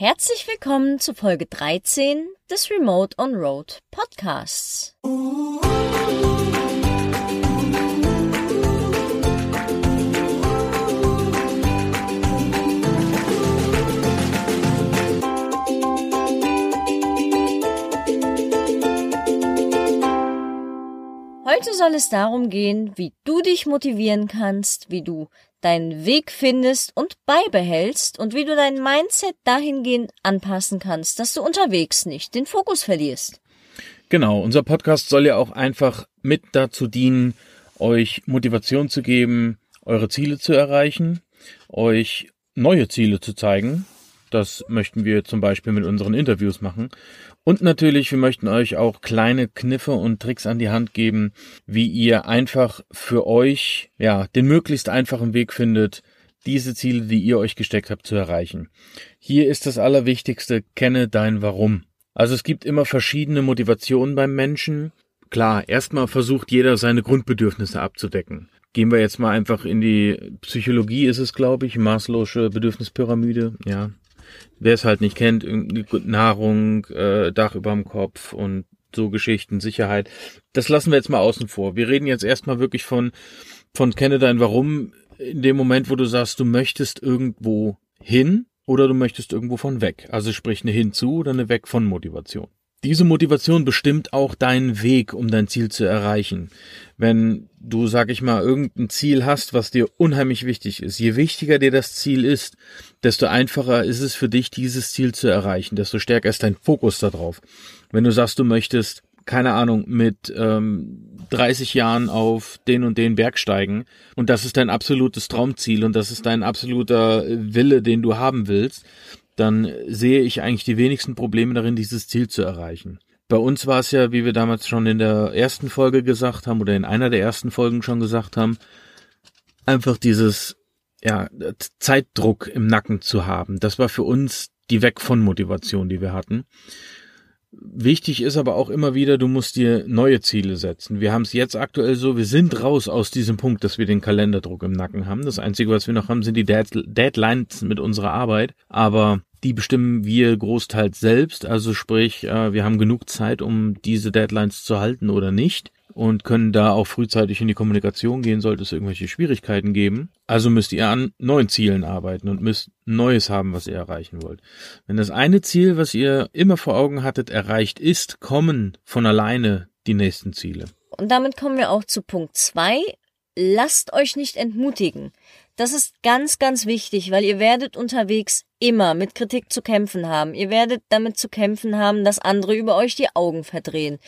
Herzlich willkommen zu Folge 13 des Remote on Road Podcasts. Heute soll es darum gehen, wie du dich motivieren kannst, wie du deinen Weg findest und beibehältst und wie du dein Mindset dahingehend anpassen kannst, dass du unterwegs nicht den Fokus verlierst. Genau, unser Podcast soll ja auch einfach mit dazu dienen, euch Motivation zu geben, eure Ziele zu erreichen, euch neue Ziele zu zeigen. Das möchten wir zum Beispiel mit unseren Interviews machen. Und natürlich, wir möchten euch auch kleine Kniffe und Tricks an die Hand geben, wie ihr einfach für euch, ja, den möglichst einfachen Weg findet, diese Ziele, die ihr euch gesteckt habt, zu erreichen. Hier ist das Allerwichtigste, kenne dein Warum. Also es gibt immer verschiedene Motivationen beim Menschen. Klar, erstmal versucht jeder seine Grundbedürfnisse abzudecken. Gehen wir jetzt mal einfach in die Psychologie, ist es, glaube ich, Maslow'sche Bedürfnispyramide, ja, wer es halt nicht kennt, Nahrung, äh, Dach überm Kopf und so Geschichten, Sicherheit. Das lassen wir jetzt mal außen vor. Wir reden jetzt erstmal wirklich von, von kenne dein Warum in dem Moment, wo du sagst, du möchtest irgendwo hin oder du möchtest irgendwo von weg. Also sprich eine hinzu oder eine weg von Motivation. Diese Motivation bestimmt auch deinen Weg, um dein Ziel zu erreichen. Wenn du, sag ich mal, irgendein Ziel hast, was dir unheimlich wichtig ist, je wichtiger dir das Ziel ist, desto einfacher ist es für dich, dieses Ziel zu erreichen, desto stärker ist dein Fokus darauf. Wenn du sagst, du möchtest, keine Ahnung, mit ähm, 30 Jahren auf den und den Berg steigen und das ist dein absolutes Traumziel und das ist dein absoluter Wille, den du haben willst, dann sehe ich eigentlich die wenigsten Probleme darin, dieses Ziel zu erreichen. Bei uns war es ja, wie wir damals schon in der ersten Folge gesagt haben oder in einer der ersten Folgen schon gesagt haben, einfach dieses ja, Zeitdruck im Nacken zu haben. Das war für uns die Weg von Motivation, die wir hatten. Wichtig ist aber auch immer wieder, du musst dir neue Ziele setzen. Wir haben es jetzt aktuell so, wir sind raus aus diesem Punkt, dass wir den Kalenderdruck im Nacken haben. Das Einzige, was wir noch haben, sind die Deadlines mit unserer Arbeit. Aber die bestimmen wir großteils selbst. Also sprich, äh, wir haben genug Zeit, um diese Deadlines zu halten oder nicht und können da auch frühzeitig in die Kommunikation gehen, sollte es irgendwelche Schwierigkeiten geben. Also müsst ihr an neuen Zielen arbeiten und müsst Neues haben, was ihr erreichen wollt. Wenn das eine Ziel, was ihr immer vor Augen hattet, erreicht ist, kommen von alleine die nächsten Ziele. Und damit kommen wir auch zu Punkt zwei. Lasst euch nicht entmutigen. Das ist ganz, ganz wichtig, weil ihr werdet unterwegs immer mit Kritik zu kämpfen haben. Ihr werdet damit zu kämpfen haben, dass andere über euch die Augen verdrehen.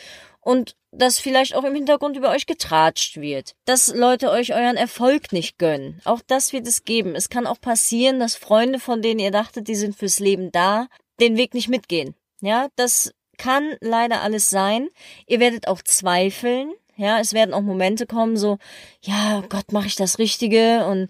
Und dass vielleicht auch im Hintergrund über euch getratscht wird. Dass Leute euch euren Erfolg nicht gönnen. Auch das wird es geben. Es kann auch passieren, dass Freunde, von denen ihr dachtet, die sind fürs Leben da, den Weg nicht mitgehen. Ja, das kann leider alles sein. Ihr werdet auch zweifeln. Ja, es werden auch Momente kommen, so, ja, Gott, mache ich das Richtige und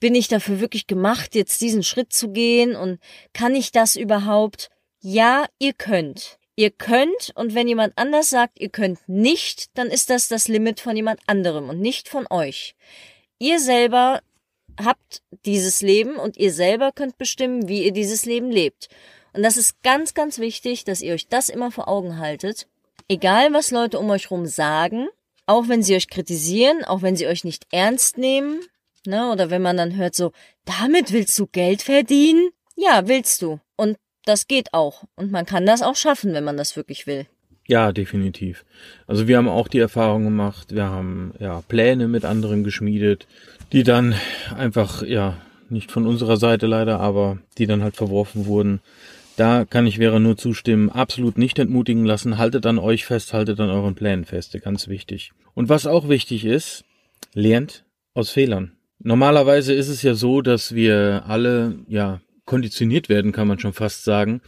bin ich dafür wirklich gemacht, jetzt diesen Schritt zu gehen und kann ich das überhaupt? Ja, ihr könnt. Ihr könnt und wenn jemand anders sagt, ihr könnt nicht, dann ist das das Limit von jemand anderem und nicht von euch. Ihr selber habt dieses Leben und ihr selber könnt bestimmen, wie ihr dieses Leben lebt. Und das ist ganz, ganz wichtig, dass ihr euch das immer vor Augen haltet. Egal, was Leute um euch rum sagen, auch wenn sie euch kritisieren, auch wenn sie euch nicht ernst nehmen, ne, oder wenn man dann hört so, damit willst du Geld verdienen? Ja, willst du. Das geht auch. Und man kann das auch schaffen, wenn man das wirklich will. Ja, definitiv. Also wir haben auch die Erfahrung gemacht, wir haben ja Pläne mit anderen geschmiedet, die dann einfach, ja, nicht von unserer Seite leider, aber die dann halt verworfen wurden. Da kann ich wäre nur zustimmen, absolut nicht entmutigen lassen, haltet an euch fest, haltet an euren Plänen fest, ganz wichtig. Und was auch wichtig ist, lernt aus Fehlern. Normalerweise ist es ja so, dass wir alle, ja, konditioniert werden, kann man schon fast sagen,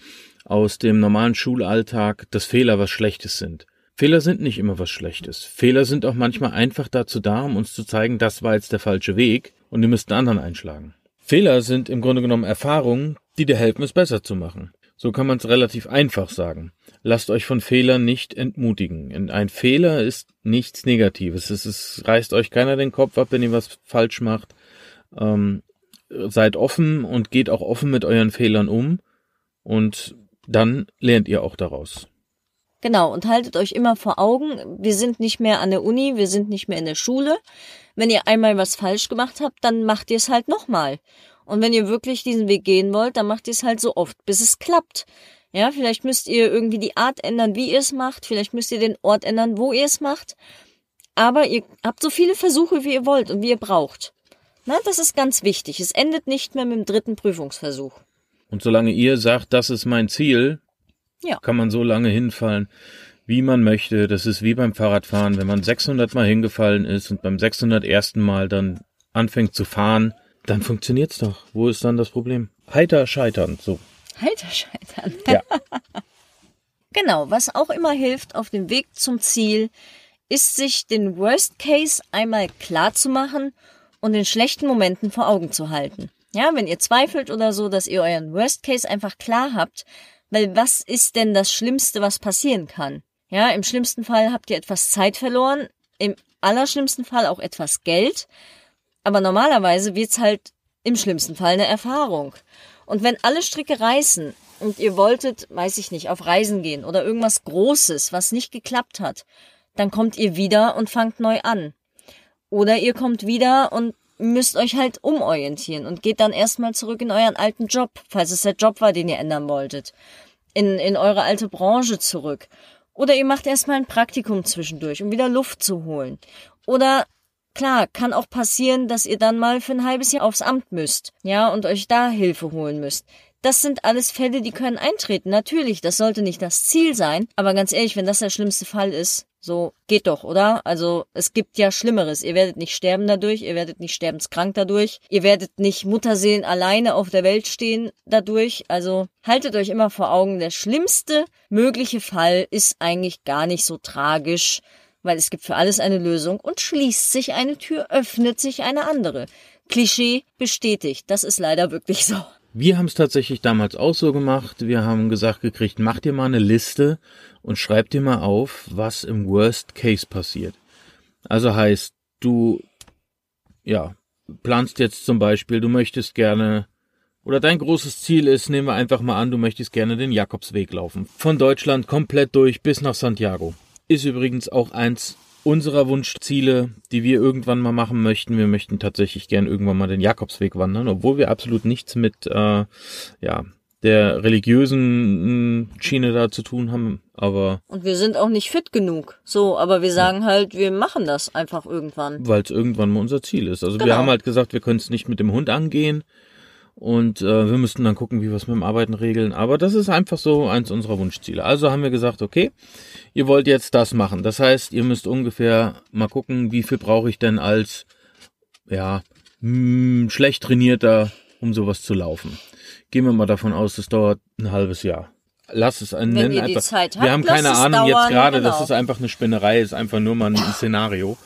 aus dem normalen Schulalltag, dass Fehler was Schlechtes sind. Fehler sind nicht immer was Schlechtes. Fehler sind auch manchmal einfach dazu da, um uns zu zeigen, das war jetzt der falsche Weg und ihr müsst einen anderen einschlagen. Fehler sind im Grunde genommen Erfahrungen, die dir helfen, es besser zu machen. So kann man es relativ einfach sagen. Lasst euch von Fehlern nicht entmutigen. Ein Fehler ist nichts Negatives. Es ist, reißt euch keiner den Kopf ab, wenn ihr was falsch macht. Ähm, seid offen und geht auch offen mit euren Fehlern um Und dann lernt ihr auch daraus. Genau, und haltet euch immer vor Augen, wir sind nicht mehr an der Uni, wir sind nicht mehr in der Schule. Wenn ihr einmal was falsch gemacht habt, dann macht ihr es halt nochmal. Und wenn ihr wirklich diesen Weg gehen wollt, dann macht ihr es halt so oft, bis es klappt. Ja, vielleicht müsst ihr irgendwie die Art ändern, wie ihr es macht, vielleicht müsst ihr den Ort ändern, wo ihr es macht. Aber ihr habt so viele Versuche, wie ihr wollt und wie ihr braucht. Na, das ist ganz wichtig. Es endet nicht mehr mit dem dritten Prüfungsversuch. Und solange ihr sagt, das ist mein Ziel, Ja. kann man so lange hinfallen, wie man möchte. Das ist wie beim Fahrradfahren. Wenn man 600 Mal hingefallen ist und beim 601. Mal dann anfängt zu fahren, dann funktioniert's doch. Wo ist dann das Problem? Heiter scheitern, so. Heiter scheitern. Ja. Genau, was auch immer hilft auf dem Weg zum Ziel, ist sich den Worst Case einmal klar zu machen und den schlechten Momenten vor Augen zu halten. Ja, wenn ihr zweifelt oder so, dass ihr euren Worst Case einfach klar habt, weil was ist denn das Schlimmste, was passieren kann? Ja, im schlimmsten Fall habt ihr etwas Zeit verloren, im allerschlimmsten Fall auch etwas Geld, aber normalerweise wird's halt im schlimmsten Fall eine Erfahrung. Und wenn alle Stricke reißen und ihr wolltet, weiß ich nicht, auf Reisen gehen oder irgendwas Großes, was nicht geklappt hat, dann kommt ihr wieder und fangt neu an. Oder ihr kommt wieder und müsst euch halt umorientieren und geht dann erstmal zurück in euren alten Job, falls es der Job war, den ihr ändern wolltet. In, in eure alte Branche zurück. Oder ihr macht erstmal ein Praktikum zwischendurch, um wieder Luft zu holen. Oder Klar, kann auch passieren, dass ihr dann mal für ein halbes Jahr aufs Amt müsst, ja, und euch da Hilfe holen müsst. Das sind alles Fälle, die können eintreten. Natürlich, das sollte nicht das Ziel sein, aber ganz ehrlich, wenn das der schlimmste Fall ist, so geht doch, oder? Also es gibt ja Schlimmeres. Ihr werdet nicht sterben dadurch, ihr werdet nicht sterbenskrank dadurch, ihr werdet nicht Mutterseelen alleine auf der Welt stehen dadurch. Also haltet euch immer vor Augen, der schlimmste mögliche Fall ist eigentlich gar nicht so tragisch weil es gibt für alles eine Lösung und schließt sich eine Tür, öffnet sich eine andere. Klischee bestätigt. Das ist leider wirklich so. Wir haben es tatsächlich damals auch so gemacht. Wir haben gesagt gekriegt, mach dir mal eine Liste und schreib dir mal auf, was im Worst Case passiert. Also heißt, du, ja, planst jetzt zum Beispiel, du möchtest gerne, oder dein großes Ziel ist, nehmen wir einfach mal an, du möchtest gerne den Jakobsweg laufen. Von Deutschland komplett durch bis nach Santiago. Ist übrigens auch eins unserer Wunschziele, die wir irgendwann mal machen möchten. Wir möchten tatsächlich gern irgendwann mal den Jakobsweg wandern, obwohl wir absolut nichts mit äh, ja, der religiösen mh, Schiene da zu tun haben. Aber Und wir sind auch nicht fit genug. So, aber wir sagen halt, wir machen das einfach irgendwann. weil es irgendwann mal unser Ziel ist. Also wir Genau. haben halt gesagt, wir können es nicht mit dem Hund angehen und äh, wir müssten dann gucken, wie wir es mit dem Arbeiten regeln. Aber das ist einfach so eins unserer Wunschziele. Also haben wir gesagt, okay, ihr wollt jetzt das machen. Das heißt, ihr müsst ungefähr mal gucken, wie viel brauche ich denn als ja mh, schlecht trainierter, um sowas zu laufen. Gehen wir mal davon aus, es dauert ein halbes Jahr. Lass es ein Wenn nennen ihr die einfach. Zeit habt, wir haben keine Ahnung jetzt dauern, gerade, das genau. ist einfach eine Spinnerei, ist einfach nur mal ein Szenario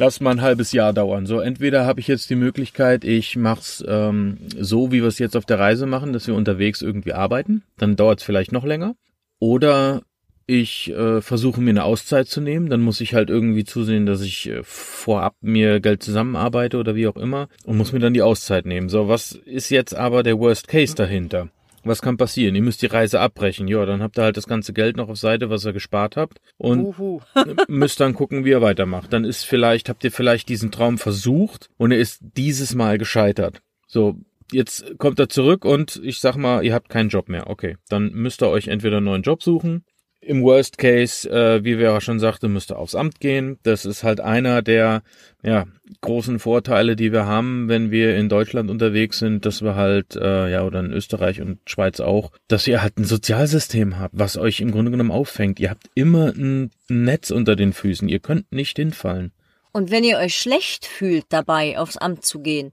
lass mal ein halbes Jahr dauern. So, entweder habe ich jetzt die Möglichkeit, ich mach's ähm, so, wie wir es jetzt auf der Reise machen, dass wir unterwegs irgendwie arbeiten. Dann dauert es vielleicht noch länger. Oder ich äh, versuche mir eine Auszeit zu nehmen. Dann muss ich halt irgendwie zusehen, dass ich äh, vorab mir Geld zusammenarbeite oder wie auch immer und muss mir dann die Auszeit nehmen. So, was ist jetzt aber der Worst Case dahinter? Was kann passieren? Ihr müsst die Reise abbrechen. Ja, dann habt ihr halt das ganze Geld noch auf Seite, was ihr gespart habt. Und müsst dann gucken, wie ihr weitermacht. Dann ist vielleicht, habt ihr vielleicht diesen Traum versucht und er ist dieses Mal gescheitert. So, jetzt kommt er zurück und ich sag mal, ihr habt keinen Job mehr. Okay, dann müsst ihr euch entweder einen neuen Job suchen. Im Worst Case, äh, wie Vera schon sagte, müsst ihr aufs Amt gehen. Das ist halt einer der ja, großen Vorteile, die wir haben, wenn wir in Deutschland unterwegs sind, dass wir halt, äh, ja, oder in Österreich und Schweiz auch, dass ihr halt ein Sozialsystem habt, was euch im Grunde genommen auffängt. Ihr habt immer ein Netz unter den Füßen. Ihr könnt nicht hinfallen. Und wenn ihr euch schlecht fühlt dabei, aufs Amt zu gehen,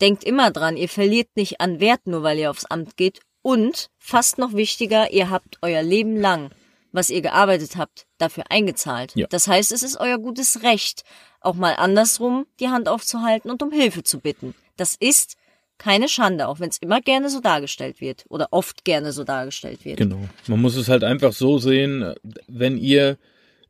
denkt immer dran, ihr verliert nicht an Wert, nur weil ihr aufs Amt geht. Und, fast noch wichtiger, ihr habt euer Leben lang, was ihr gearbeitet habt, dafür eingezahlt. Ja. Das heißt, es ist euer gutes Recht, auch mal andersrum die Hand aufzuhalten und um Hilfe zu bitten. Das ist keine Schande, auch wenn es immer gerne so dargestellt wird oder oft gerne so dargestellt wird. Genau. Man muss es halt einfach so sehen, wenn ihr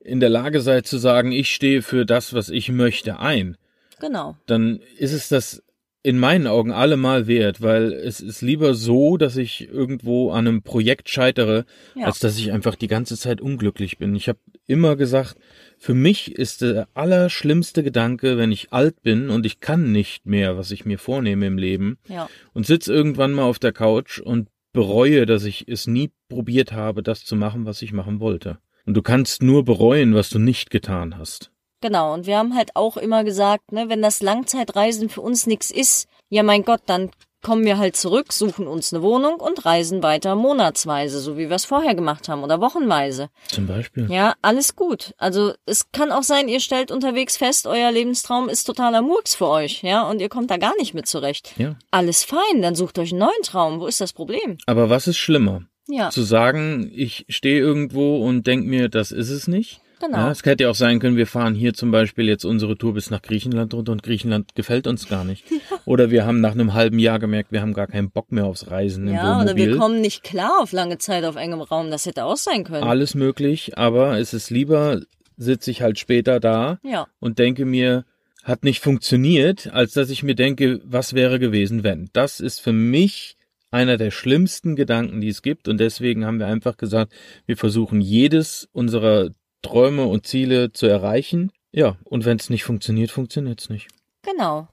in der Lage seid zu sagen, ich stehe für das, was ich möchte ein, Genau. dann ist es das in meinen Augen allemal wert, weil es ist lieber so, dass ich irgendwo an einem Projekt scheitere, Ja. als dass ich einfach die ganze Zeit unglücklich bin. Ich habe immer gesagt, für mich ist der allerschlimmste Gedanke, wenn ich alt bin und ich kann nicht mehr, was ich mir vornehme im Leben Ja. und sitz irgendwann mal auf der Couch und bereue, dass ich es nie probiert habe, das zu machen, was ich machen wollte. Und du kannst nur bereuen, was du nicht getan hast. Genau, und wir haben halt auch immer gesagt, ne, wenn das Langzeitreisen für uns nichts ist, ja mein Gott, dann kommen wir halt zurück, suchen uns eine Wohnung und reisen weiter monatsweise, so wie wir es vorher gemacht haben oder wochenweise. Zum Beispiel. Ja, alles gut. Also es kann auch sein, ihr stellt unterwegs fest, euer Lebenstraum ist totaler Murks für euch, ja, und ihr kommt da gar nicht mit zurecht. Ja. Alles fein, dann sucht euch einen neuen Traum. Wo ist das Problem? Aber was ist schlimmer? Ja, Zu sagen, ich stehe irgendwo und denk mir, das ist es nicht. Genau. Ja, es hätte ja auch sein können, wir fahren hier zum Beispiel jetzt unsere Tour bis nach Griechenland runter und Griechenland gefällt uns gar nicht. Oder wir haben nach einem halben Jahr gemerkt, wir haben gar keinen Bock mehr aufs Reisen im Ja, oder Wohnmobil. wir kommen nicht klar auf lange Zeit auf engem Raum. Das hätte auch sein können. Alles möglich, aber es ist lieber, sitze ich halt später da Ja, und denke mir, hat nicht funktioniert, als dass ich mir denke, was wäre gewesen, wenn. Das ist für mich einer der schlimmsten Gedanken, die es gibt. Und deswegen haben wir einfach gesagt, wir versuchen jedes unserer Träume und Ziele zu erreichen. Ja, und wenn es nicht funktioniert, funktioniert es nicht. genau.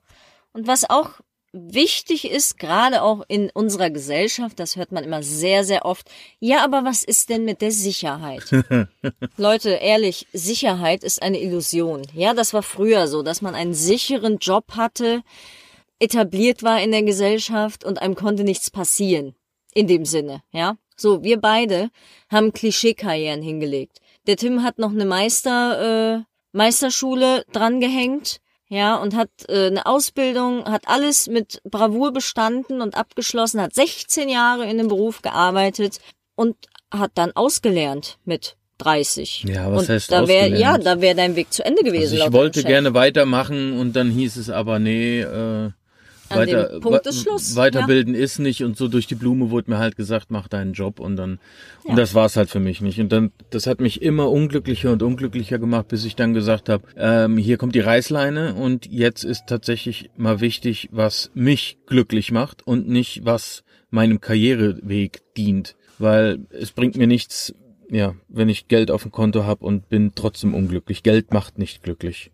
Und was auch wichtig ist, gerade auch in unserer Gesellschaft, das hört man immer sehr, sehr oft, ja, aber was ist denn mit der Sicherheit? Leute, ehrlich, Sicherheit ist eine Illusion. Ja, das war früher so, dass man einen sicheren Job hatte, etabliert war in der Gesellschaft und einem konnte nichts passieren. In dem Sinne, ja. So, wir beide haben Klischeekarrieren hingelegt. Der Tim hat noch eine Meister, äh, Meisterschule drangehängt, ja, und hat äh, eine Ausbildung, hat alles mit Bravour bestanden und abgeschlossen, hat 16 Jahre in dem Beruf gearbeitet und hat dann ausgelernt mit 30. Ja, was und heißt da wär? Ja, da wäre dein Weg zu Ende gewesen. Also ich wollte gerne weitermachen und dann hieß es aber, nee, äh, An weiter, Punkt ist Schluss, weiterbilden ist nicht und so durch die Blume wurde mir halt gesagt, mach deinen Job und dann, Ja. und das war's halt für mich nicht. Und dann, das hat mich immer unglücklicher und unglücklicher gemacht, bis ich dann gesagt habe, ähm, hier kommt die Reißleine und jetzt ist tatsächlich mal wichtig, was mich glücklich macht und nicht, was meinem Karriereweg dient. Weil es bringt mir nichts, ja, wenn ich Geld auf dem Konto habe und bin trotzdem unglücklich. Geld macht nicht glücklich.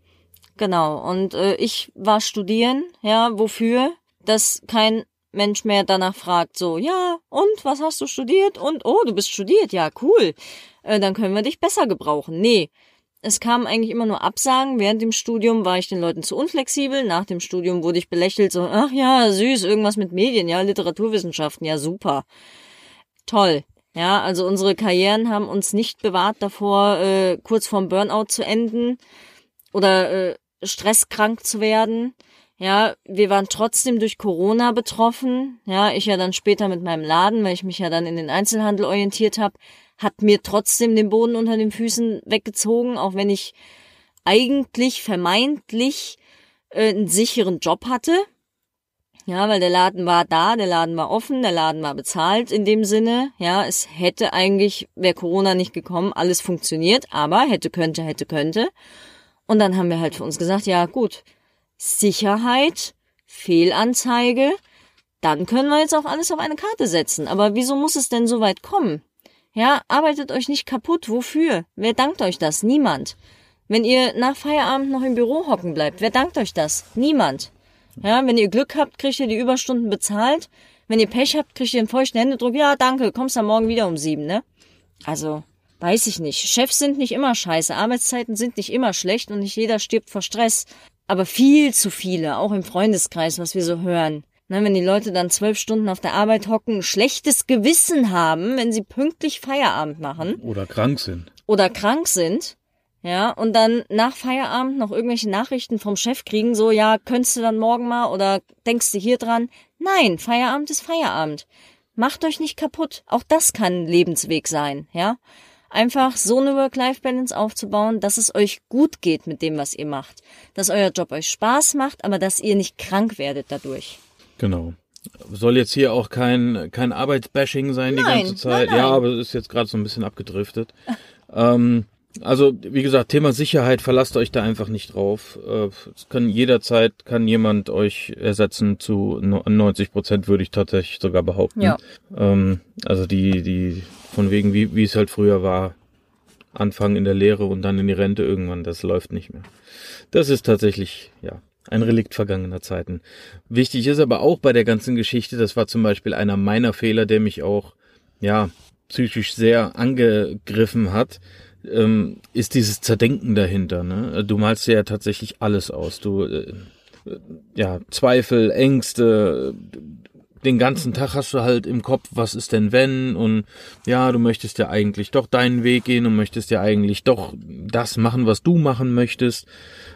Genau. Und äh, ich war studieren, ja, wofür? Dass kein Mensch mehr danach fragt, so, ja, und was hast du studiert? Und oh, du bist studiert, ja, cool. Äh, dann können wir dich besser gebrauchen. Nee. Es kamen eigentlich immer nur Absagen. Während dem Studium war ich den Leuten zu unflexibel. Nach dem Studium wurde ich belächelt, so, ach ja, süß, irgendwas mit Medien, ja, Literaturwissenschaften, ja, super. Toll. Ja, also unsere Karrieren haben uns nicht bewahrt davor, äh, kurz vorm Burnout zu enden oder äh, stresskrank zu werden. Ja, wir waren trotzdem durch Corona betroffen. Ja, ich ja dann später mit meinem Laden, weil ich mich ja dann in den Einzelhandel orientiert habe, hat mir trotzdem den Boden unter den Füßen weggezogen, auch wenn ich eigentlich vermeintlich äh, einen sicheren Job hatte. Ja, weil der Laden war da, der Laden war offen, der Laden war bezahlt in dem Sinne. Ja, es hätte eigentlich, wäre Corona nicht gekommen, alles funktioniert, aber hätte, könnte, hätte, könnte. Und dann haben wir halt für uns gesagt, ja gut, Sicherheit, Fehlanzeige, dann können wir jetzt auch alles auf eine Karte setzen. Aber wieso muss es denn so weit kommen? Ja, arbeitet euch nicht kaputt. Wofür? Wer dankt euch das? Niemand. Wenn ihr nach Feierabend noch im Büro hocken bleibt, wer dankt euch das? Niemand. Ja, wenn ihr Glück habt, kriegt ihr die Überstunden bezahlt. Wenn ihr Pech habt, kriegt ihr einen feuchten Händedruck. Ja, danke, kommst dann morgen wieder um sieben, ne? Also, weiß ich nicht. Chefs sind nicht immer scheiße. Arbeitszeiten sind nicht immer schlecht und nicht jeder stirbt vor Stress. Aber viel zu viele, auch im Freundeskreis, was wir so hören. Na, wenn die Leute dann zwölf Stunden auf der Arbeit hocken, schlechtes Gewissen haben, wenn sie pünktlich Feierabend machen Oder krank sind. oder krank sind, ja, und dann nach Feierabend noch irgendwelche Nachrichten vom Chef kriegen, so, ja, könntest du dann morgen mal oder denkst du hier dran? Nein, Feierabend ist Feierabend. Macht euch nicht kaputt. Auch das kann ein Lebensweg sein, ja. Einfach so eine Work-Life-Balance aufzubauen, dass es euch gut geht mit dem, was ihr macht. Dass euer Job euch Spaß macht, aber dass ihr nicht krank werdet dadurch. Genau. Soll jetzt hier auch kein, kein Arbeitsbashing sein die Nein, ganze Zeit. nein, nein. Ja, aber es ist jetzt gerade so ein bisschen abgedriftet. ähm, Also, wie gesagt, Thema Sicherheit, verlasst euch da einfach nicht drauf. Äh, Es kann jederzeit, kann jemand euch ersetzen zu no- 90 Prozent, würde ich tatsächlich sogar behaupten. Ja. Ähm, also die, die, von wegen, wie, wie es halt früher war, anfangen in der Lehre und dann in die Rente irgendwann, das läuft nicht mehr. Das ist tatsächlich, ja, ein Relikt vergangener Zeiten. Wichtig ist aber auch bei der ganzen Geschichte, das war zum Beispiel einer meiner Fehler, der mich auch, ja, psychisch sehr angegriffen hat, ähm, ist dieses Zerdenken dahinter. Ne? Du malst ja tatsächlich alles aus. Du, äh, äh, ja, Zweifel, Ängste, den ganzen Tag hast du halt im Kopf, was ist denn wenn und ja, du möchtest ja eigentlich doch deinen Weg gehen und möchtest ja eigentlich doch das machen, was du machen möchtest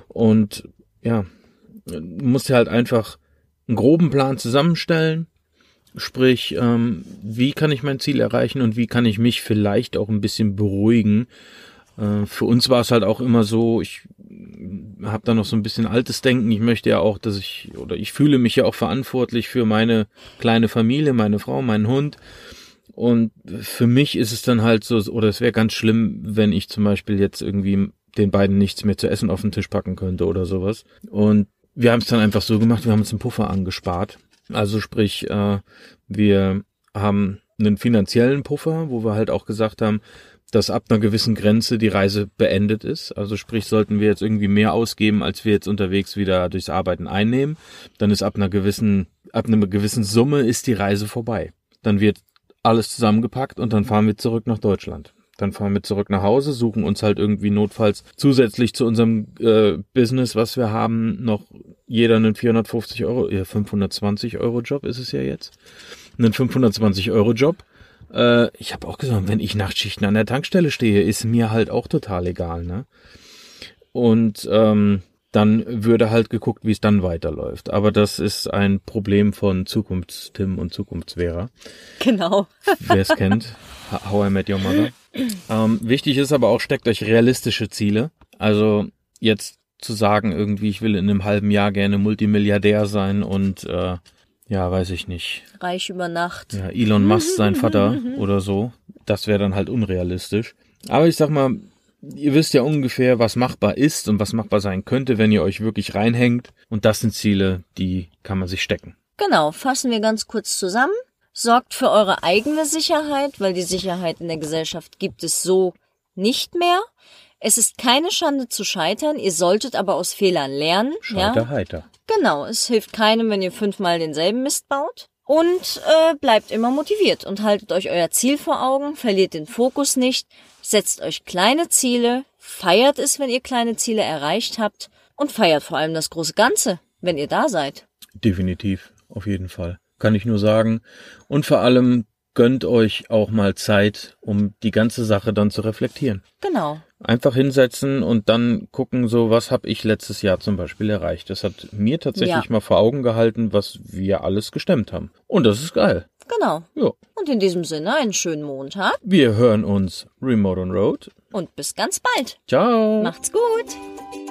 und ja, du musst dir halt einfach einen groben Plan zusammenstellen, sprich, ähm, wie kann ich mein Ziel erreichen und wie kann ich mich vielleicht auch ein bisschen beruhigen. Äh, für uns war es halt auch immer so, ich habe da noch so ein bisschen altes Denken. Ich möchte ja auch, dass ich, oder ich fühle mich ja auch verantwortlich für meine kleine Familie, meine Frau, meinen Hund. Und für mich ist es dann halt so, oder es wäre ganz schlimm, wenn ich zum Beispiel jetzt irgendwie den beiden nichts mehr zu essen auf den Tisch packen könnte oder sowas. Und wir haben es dann einfach so gemacht, wir haben uns einen Puffer angespart. Also sprich, äh, wir haben einen finanziellen Puffer, wo wir halt auch gesagt haben, dass ab einer gewissen Grenze die Reise beendet ist. Also sprich, sollten wir jetzt irgendwie mehr ausgeben, als wir jetzt unterwegs wieder durchs Arbeiten einnehmen, dann ist ab einer gewissen, ab einer gewissen Summe ist die Reise vorbei. Dann wird alles zusammengepackt und dann fahren wir zurück nach Deutschland. Dann fahren wir zurück nach Hause, suchen uns halt irgendwie notfalls zusätzlich zu unserem äh, Business, was wir haben, noch jeder einen 450 Euro, ja 520 Euro Job ist es ja jetzt, einen 520 Euro Job. Äh, ich habe auch gesagt, wenn ich Nachtschichten an der Tankstelle stehe, ist mir halt auch total egal, ne? Und ähm, dann würde halt geguckt, wie es dann weiterläuft. Aber das ist ein Problem von Zukunftstim und Zukunftsvera. Genau. Wer es kennt, How I Met Your Mother. Ähm, wichtig ist aber auch, steckt euch realistische Ziele. Also jetzt zu sagen, irgendwie, ich will in einem halben Jahr gerne Multimilliardär sein und äh, ja, weiß ich nicht. Reich über Nacht. Ja, Elon Musk sein Vater oder so. Das wäre dann halt unrealistisch. Aber ich sag mal, ihr wisst ja ungefähr, was machbar ist und was machbar sein könnte, wenn ihr euch wirklich reinhängt. Und das sind Ziele, die kann man sich stecken. Genau, fassen wir ganz kurz zusammen. Sorgt für eure eigene Sicherheit, weil die Sicherheit in der Gesellschaft gibt es so nicht mehr. Es ist keine Schande zu scheitern, ihr solltet aber aus Fehlern lernen. Scheiter ja? heiter. Genau, es hilft keinem, wenn ihr fünfmal denselben Mist baut. Und äh, bleibt immer motiviert und haltet euch euer Ziel vor Augen, verliert den Fokus nicht, setzt euch kleine Ziele, feiert es, wenn ihr kleine Ziele erreicht habt und feiert vor allem das große Ganze, wenn ihr da seid. Definitiv, auf jeden Fall. Kann ich nur sagen. Und vor allem gönnt euch auch mal Zeit, um die ganze Sache dann zu reflektieren. Genau. Einfach hinsetzen und dann gucken, so was habe ich letztes Jahr zum Beispiel erreicht. Das hat mir tatsächlich Ja. mal vor Augen gehalten, was wir alles gestemmt haben. Und das ist geil. Genau. Ja. Und in diesem Sinne einen schönen Montag Wir hören uns Remote on Road. und bis ganz bald. Ciao. Macht's gut.